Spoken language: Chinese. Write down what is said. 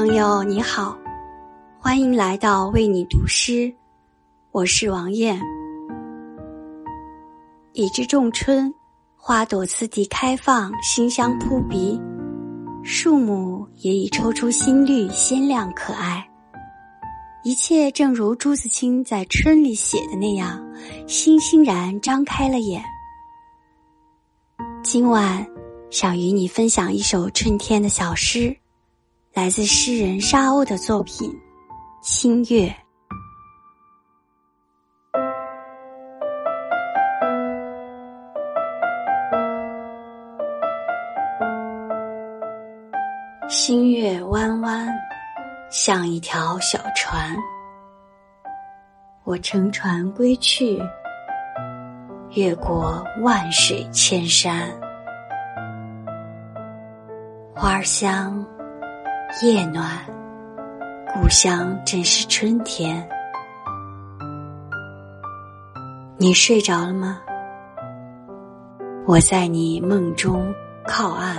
朋友你好，欢迎来到为你读诗，我是王艳。已至仲春，花朵次第开放，馨香扑鼻，树木也已抽出新绿，鲜亮可爱。一切正如朱自清在《春》里写的那样，欣欣然张开了眼。今晚，想与你分享一首春天的小诗。来自诗人沙鸥的作品《清月》。新月弯弯，像一条小船。我乘船归去，越过万水千山，花香。夜暖，故乡正是春天。你睡着了吗？我在你梦中靠岸。